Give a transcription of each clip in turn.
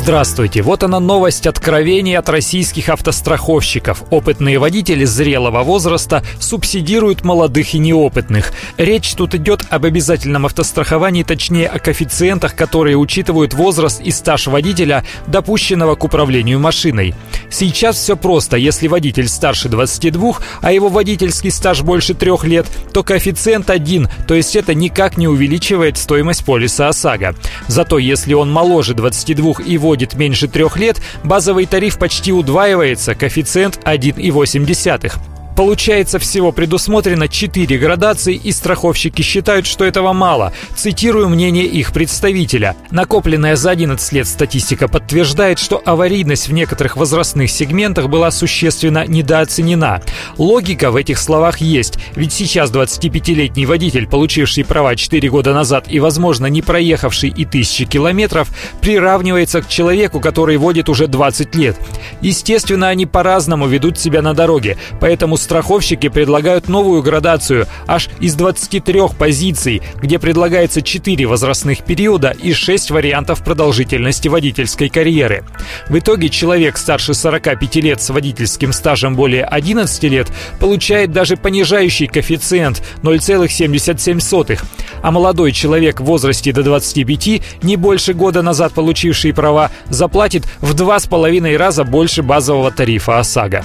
Здравствуйте, вот она новость откровений от российских автостраховщиков. Опытные водители зрелого возраста субсидируют молодых и неопытных. Речь тут идет об обязательном автостраховании, точнее о коэффициентах, которые учитывают возраст и стаж водителя, допущенного к управлению машиной. Сейчас все просто. Если водитель старше 22, а его водительский стаж больше трех лет, то коэффициент один, то есть это никак не увеличивает стоимость полиса ОСАГО. Зато если он моложе 22 и водит меньше трех лет, базовый тариф почти удваивается, коэффициент 1,8. Получается, всего предусмотрено 4 градации, и страховщики считают, что этого мало. Цитирую мнение их представителя. Накопленная за 11 лет статистика подтверждает, что аварийность в некоторых возрастных сегментах была существенно недооценена. Логика в этих словах есть, ведь сейчас 25-летний водитель, получивший права 4 года назад и, возможно, не проехавший и тысячи километров, приравнивается к человеку, который водит уже 20 лет. Естественно, они по-разному ведут себя на дороге, поэтому страховщики предлагают новую градацию аж из 23 позиций, где предлагается 4 возрастных периода и 6 вариантов продолжительности водительской карьеры. В итоге человек старше 45 лет с водительским стажем более 11 лет получает даже понижающий коэффициент 0,77, а молодой человек в возрасте до 25, не больше года назад получивший права, заплатит в два с половиной раза больше базового тарифа ОСАГО.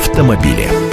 Автомобили.